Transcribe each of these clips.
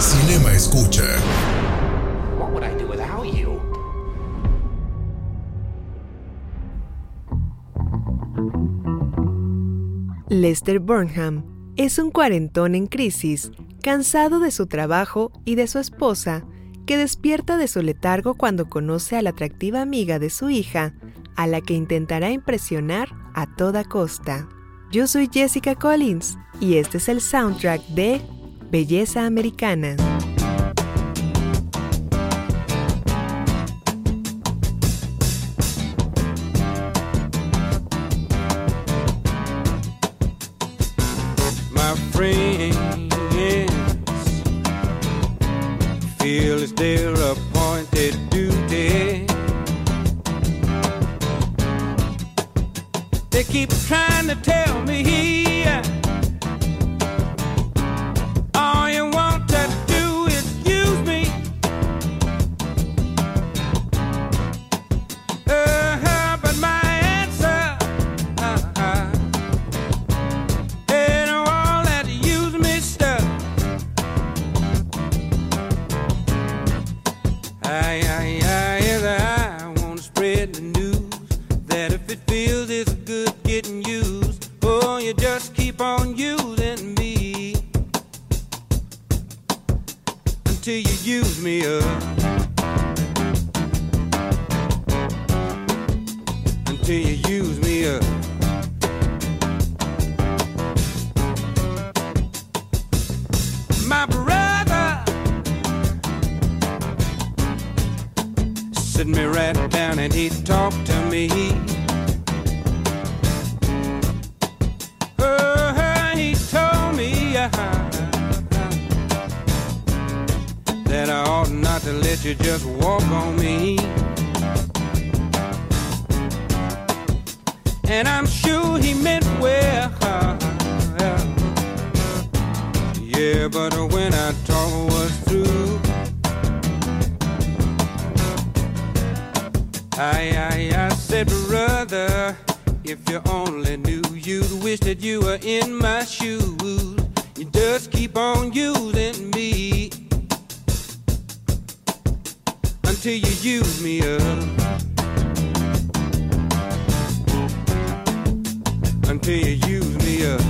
Cinema Escucha. Lester Burnham es un cuarentón en crisis, cansado de su trabajo y de su esposa, que despierta de su letargo cuando conoce a la atractiva amiga de su hija, a la que intentará impresionar a toda costa. Yo soy Jessica Collins y este es el soundtrack de Belleza Americana. until you use me up. Until you use me up.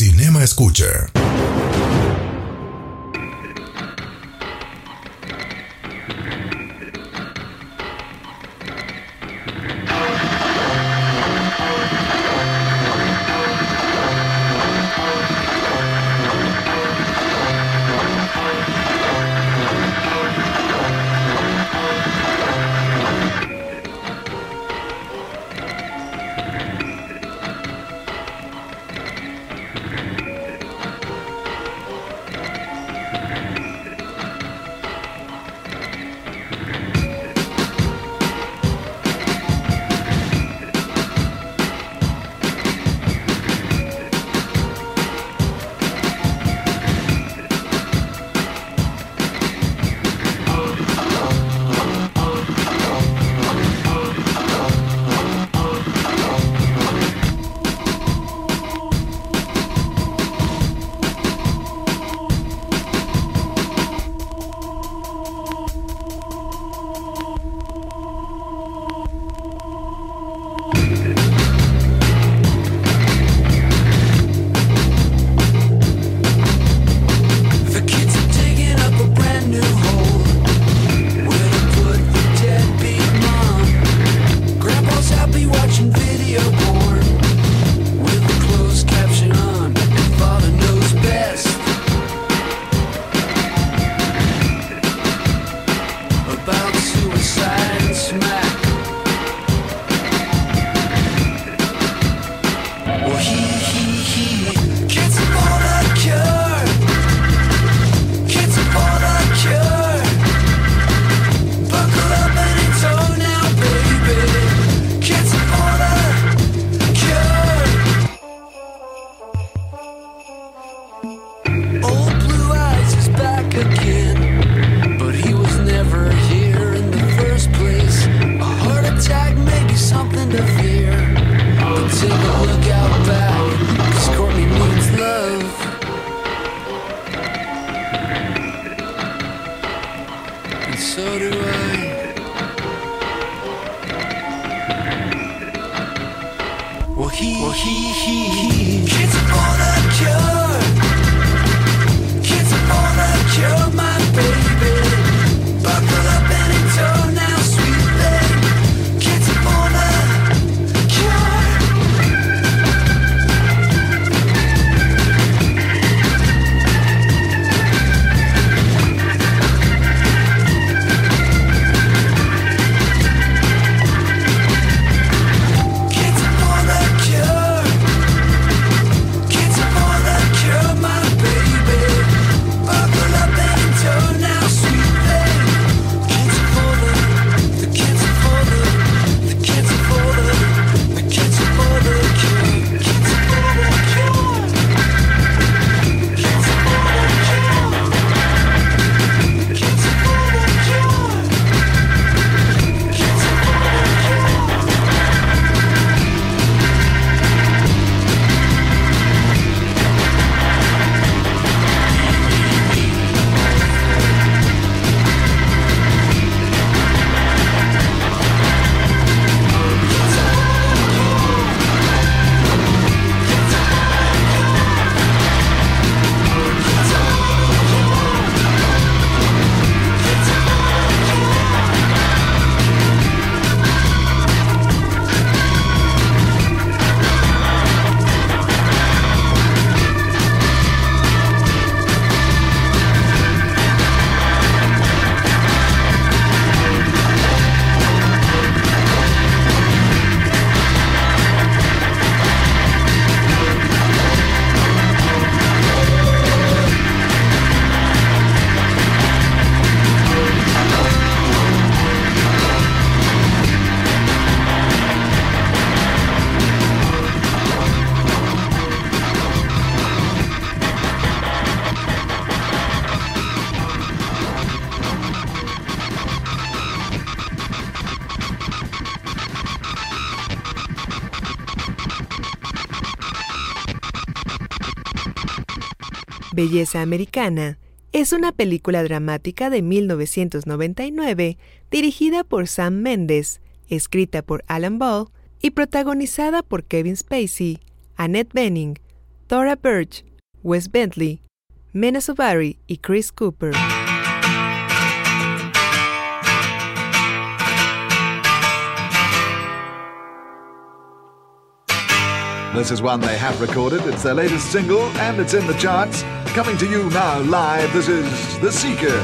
Cinema Escucha. Belleza Americana es una película dramática de 1999 dirigida por Sam Mendes, escrita por Alan Ball y protagonizada por Kevin Spacey, Annette Bening, Dora Birch, Wes Bentley, Mena Sobari y Chris Cooper. This is one they have recorded. It's their latest single, and it's in the charts. Coming to you now live, this is The Seeker.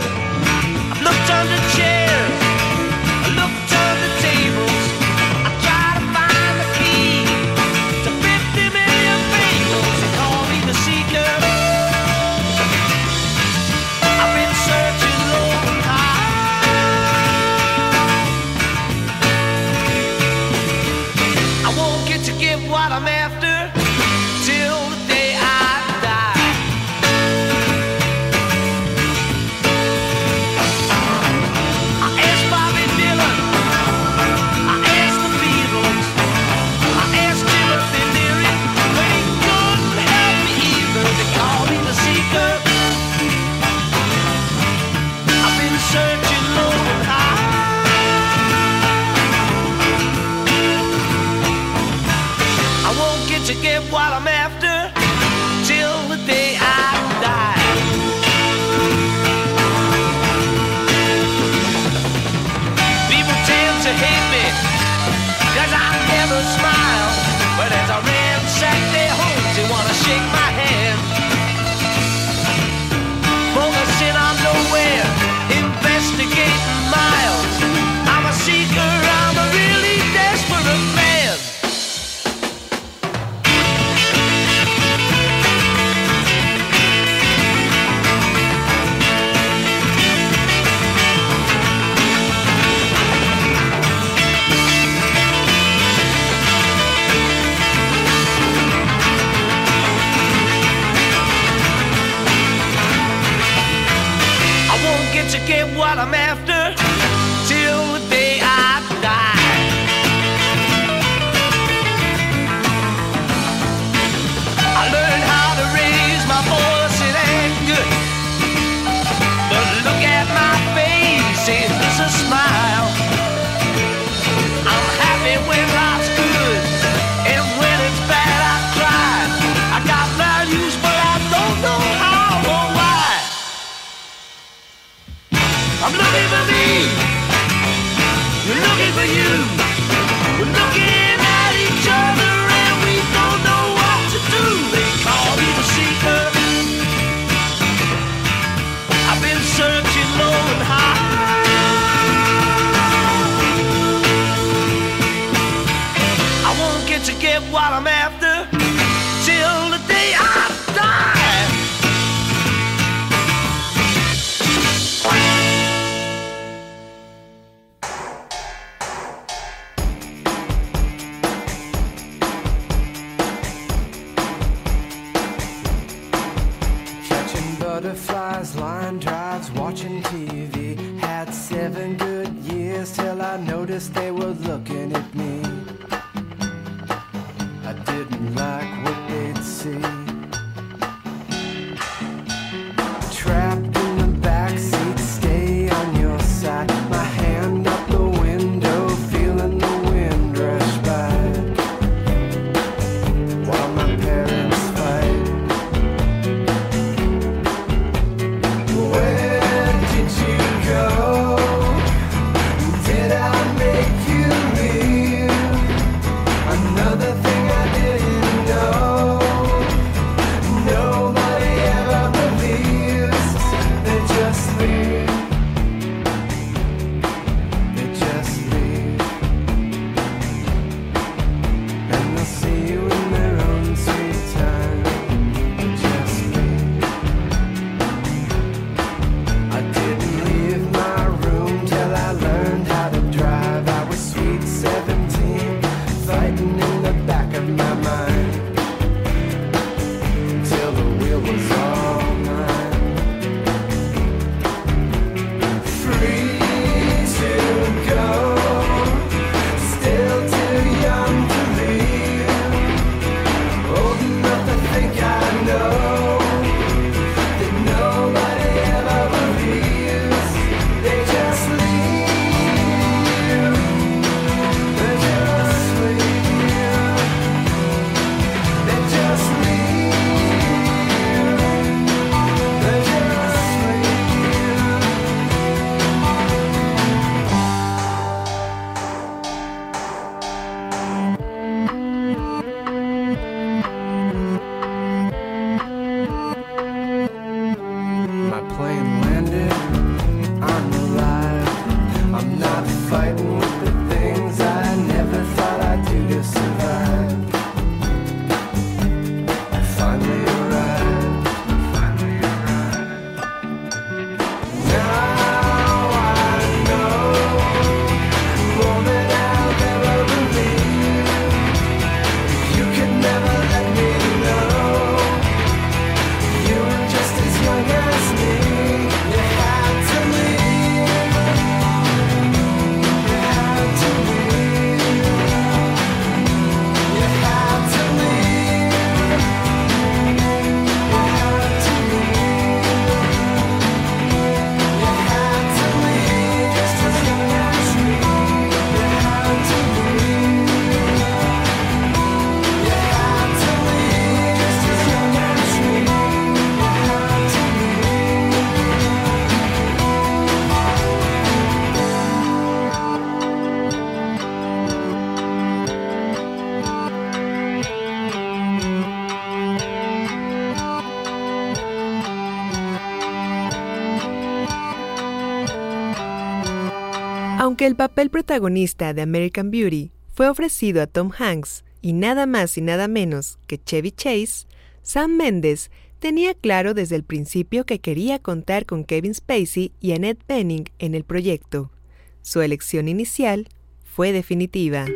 El papel protagonista de American Beauty fue ofrecido a Tom Hanks y nada más y nada menos que Chevy Chase, Sam Mendes tenía claro desde el principio que quería contar con Kevin Spacey y Annette Bening en el proyecto. Su elección inicial fue definitiva.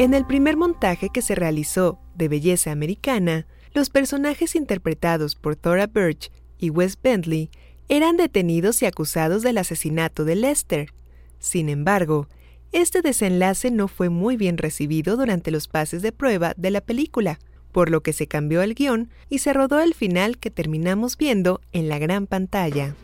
En el primer montaje que se realizó de Belleza Americana, los personajes interpretados por Thora Birch y Wes Bentley eran detenidos y acusados del asesinato de Lester. Sin embargo, este desenlace no fue muy bien recibido durante los pases de prueba de la película, por lo que se cambió el guion y se rodó el final que terminamos viendo en la gran pantalla.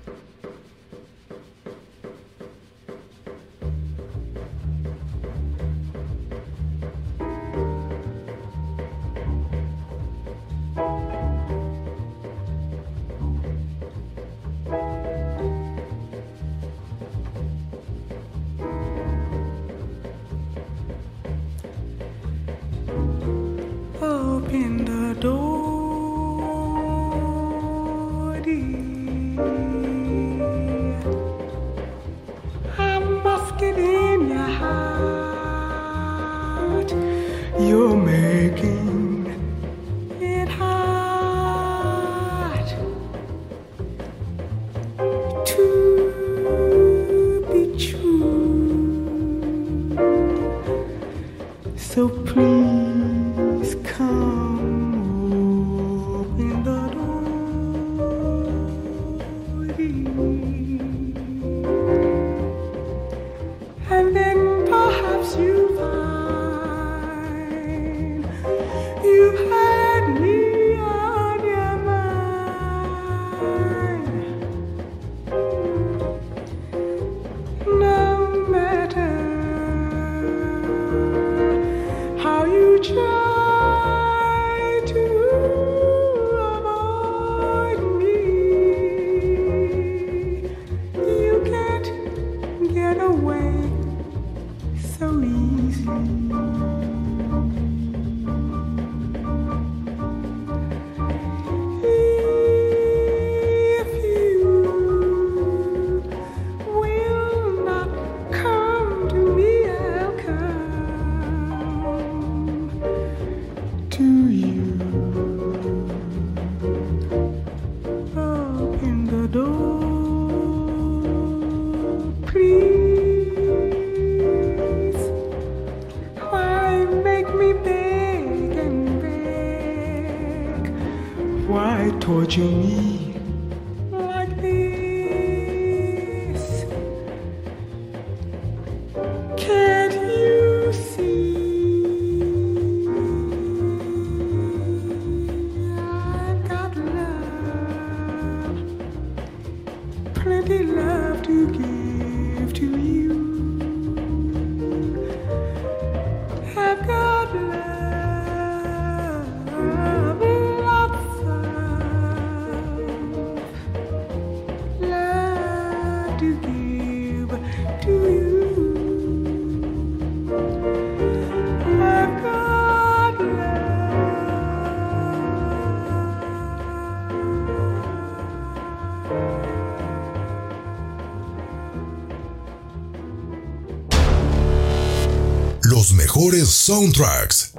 Soundtracks.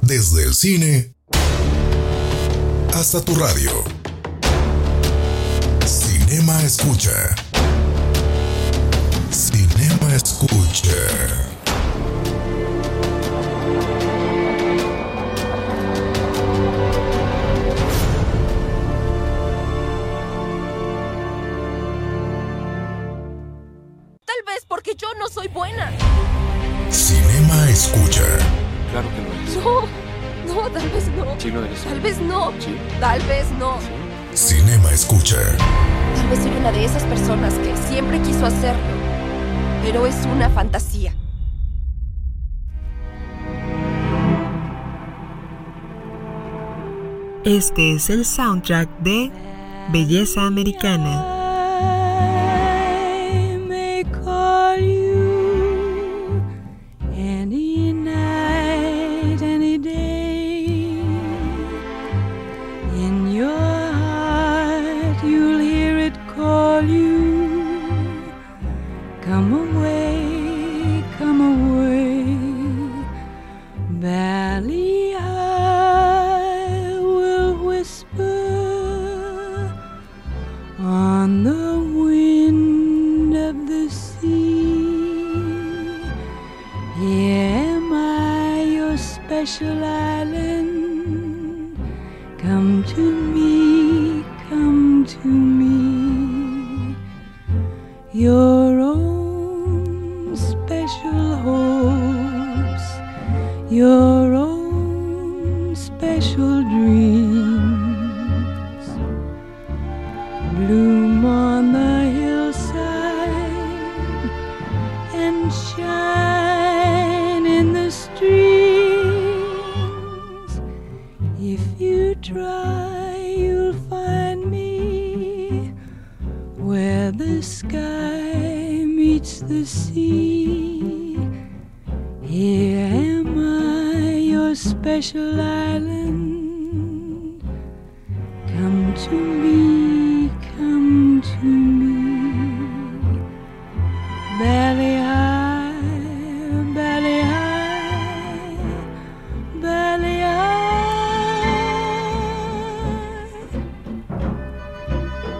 Desde el cine hasta tu radio. Cinema Escucha. Cinema Escucha. Tal vez no. Cinema Escucha. Tal vez soy una de esas personas que siempre quiso hacerlo. Pero es una fantasía. Este es el soundtrack de Belleza Americana.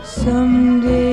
Someday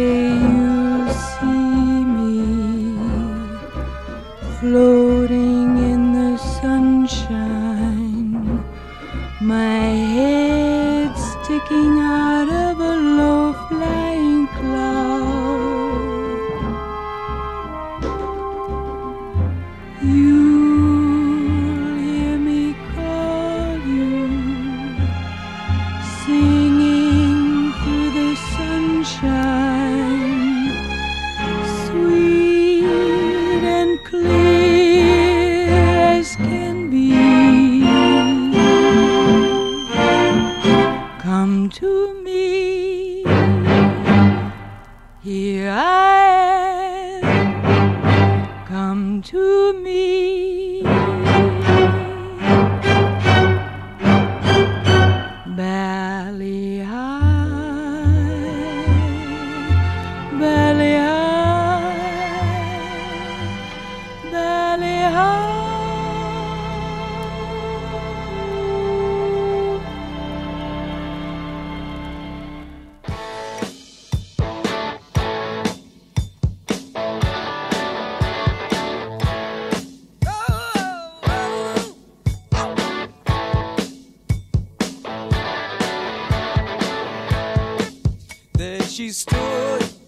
she stood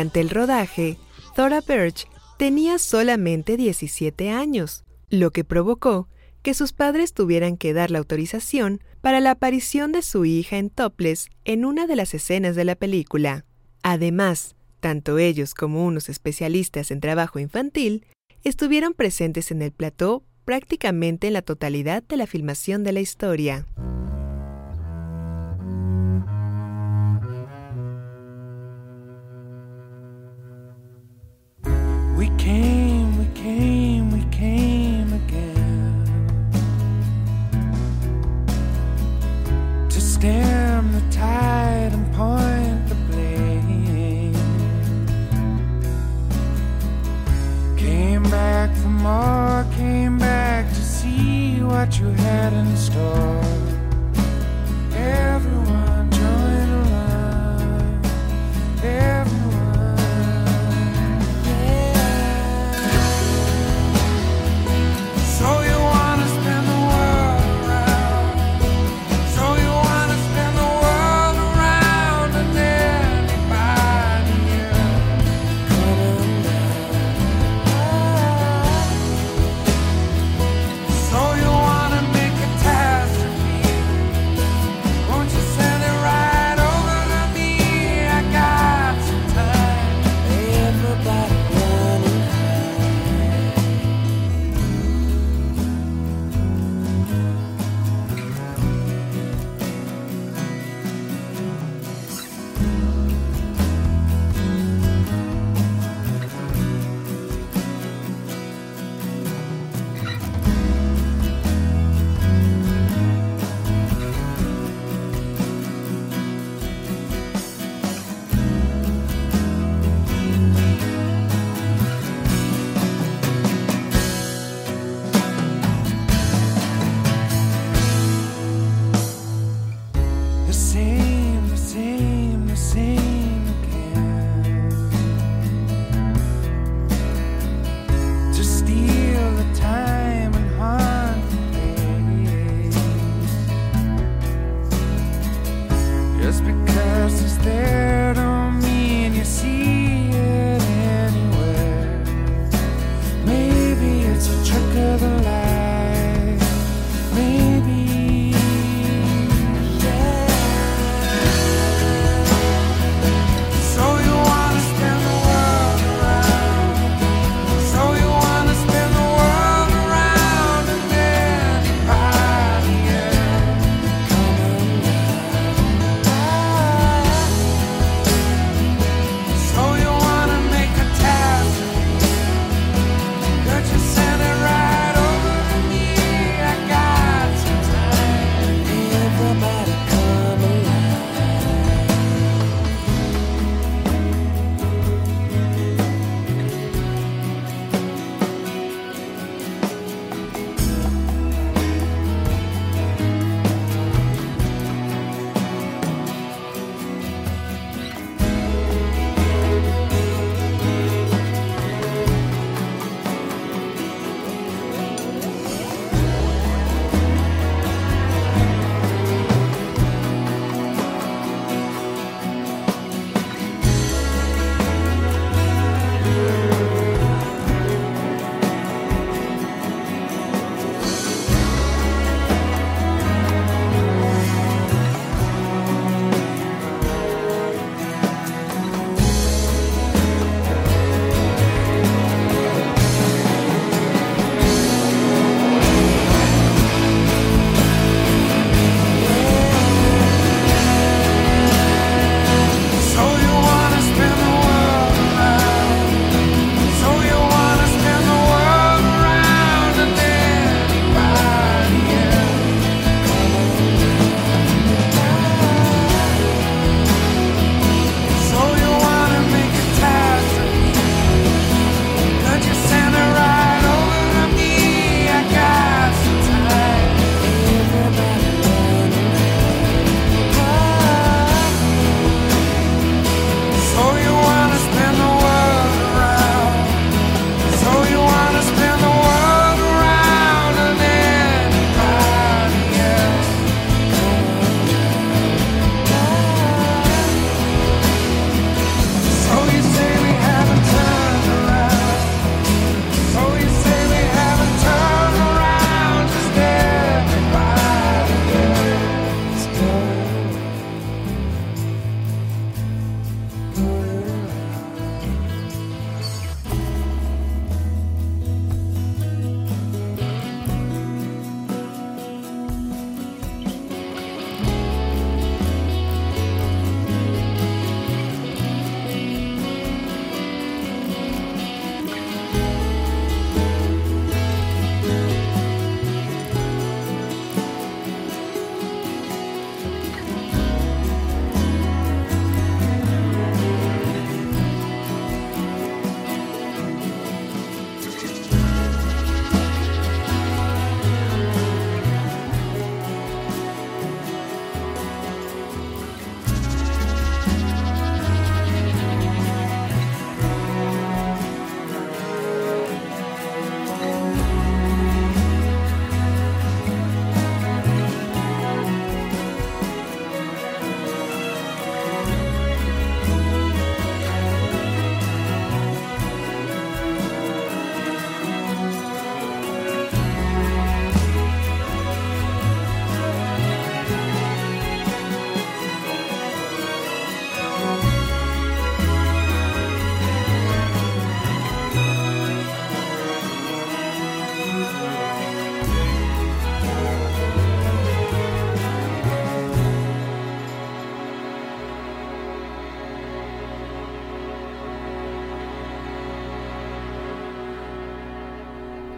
Durante el rodaje, Thora Birch tenía solamente 17 años, lo que provocó que sus padres tuvieran que dar la autorización para la aparición de su hija en topless en una de las escenas de la película. Además, tanto ellos como unos especialistas en trabajo infantil estuvieron presentes en el plató prácticamente en la totalidad de la filmación de la historia. We came, we came, we came again to stem the tide and point the blame. Came back for more, came back to see what you had in store.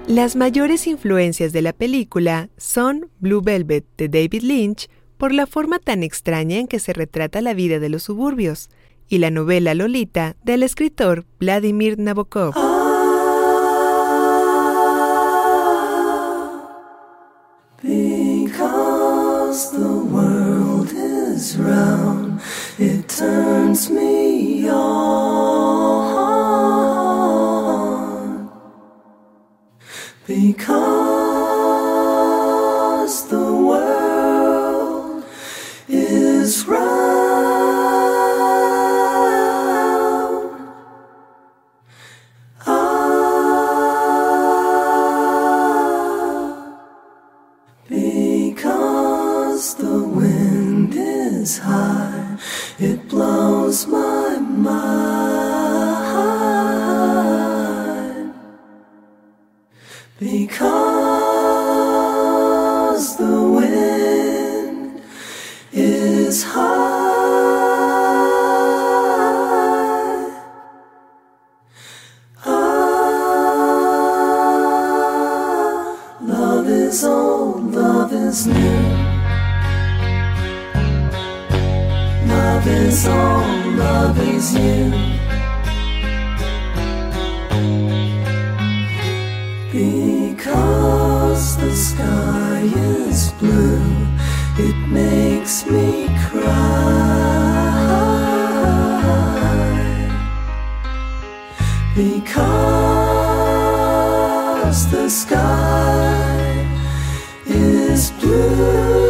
Las mayores influencias de la película son Blue Velvet de David Lynch por la forma tan extraña en que se retrata la vida de los suburbios, y la novela Lolita del escritor Vladimir Nabokov. Because the world is round, it turns me on. Because the world is round. Ah. Because the wind is high, it blows my mind. Because the wind is high. Ah, love is old, love is new. Love is old, love is you. Sky blue, it makes me cry. Because the sky is blue.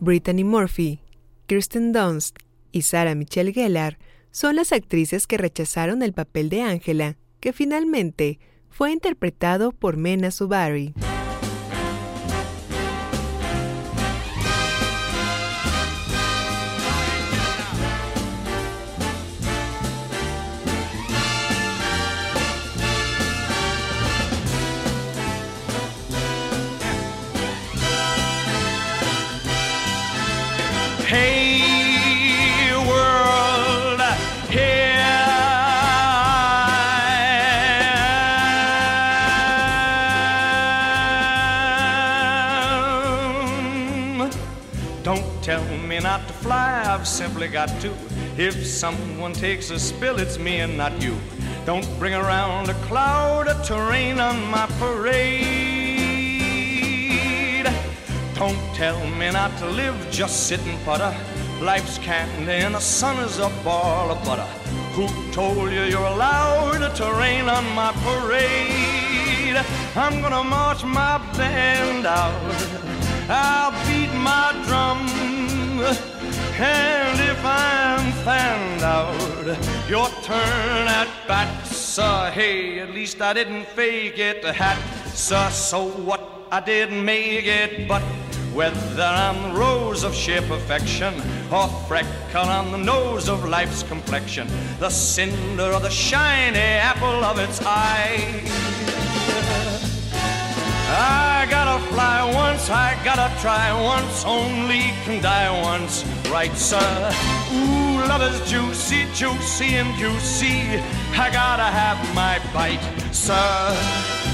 Brittany Murphy, Kirsten Dunst y Sarah Michelle Gellar son las actrices que rechazaron el papel de Angela, que finalmente fue interpretado por Mena Subari. To fly, I've simply got to. If someone takes a spill, it's me and not you. Don't bring around a cloud to rain on my parade. Don't tell me not to live, just sit and putter. Life's candy and the sun is a ball of butter. Who told you you're allowed to rain on my parade? I'm gonna march my band out. I'll beat my drum. And if I'm found out, your turn at bat, sir. Hey, at least I didn't fake it, hat, sir. So what? I didn't make it, but whether I'm the rose of sheer perfection or freckle on the nose of life's complexion, the cinder or the shiny apple of its eye. I gotta fly once, I gotta try once, only can die once, right, sir? Ooh, love is juicy, juicy and juicy. I gotta have my bite, sir.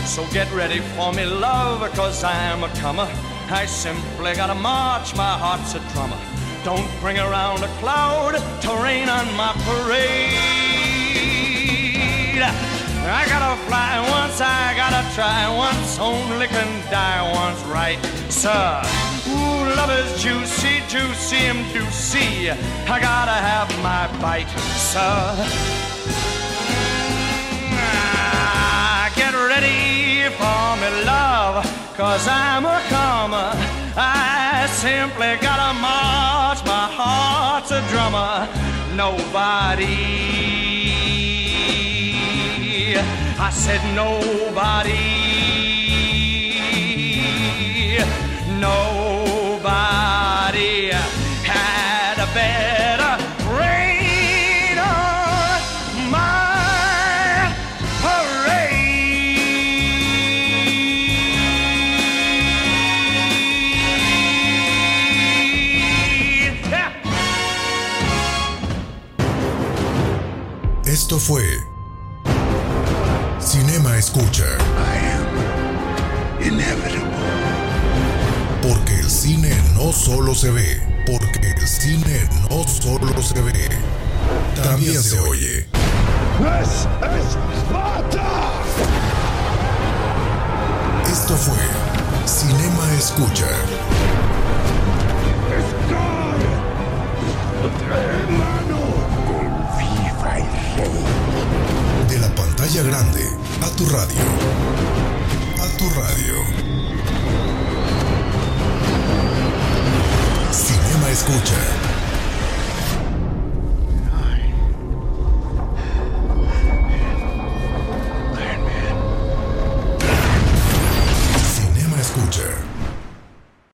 So get ready for me, love, cause I'm a comer. I simply gotta march, my heart's a drummer. Don't bring around a cloud to rain on my parade. I gotta fly once, I gotta try once, only can die once, right, sir? Ooh, love is juicy, juicy and juicy. I gotta have my bite, sir. Ah, Get ready for me, love, cause I'm a comer. I simply gotta march, my heart's a drummer. Nobody, I said nobody, Escucha. Porque el cine no solo se ve, porque el cine no solo se ve, también se oye. Esto fue Cinema Escucha. De la pantalla grande a tu radio. A tu radio. Cinema Escucha.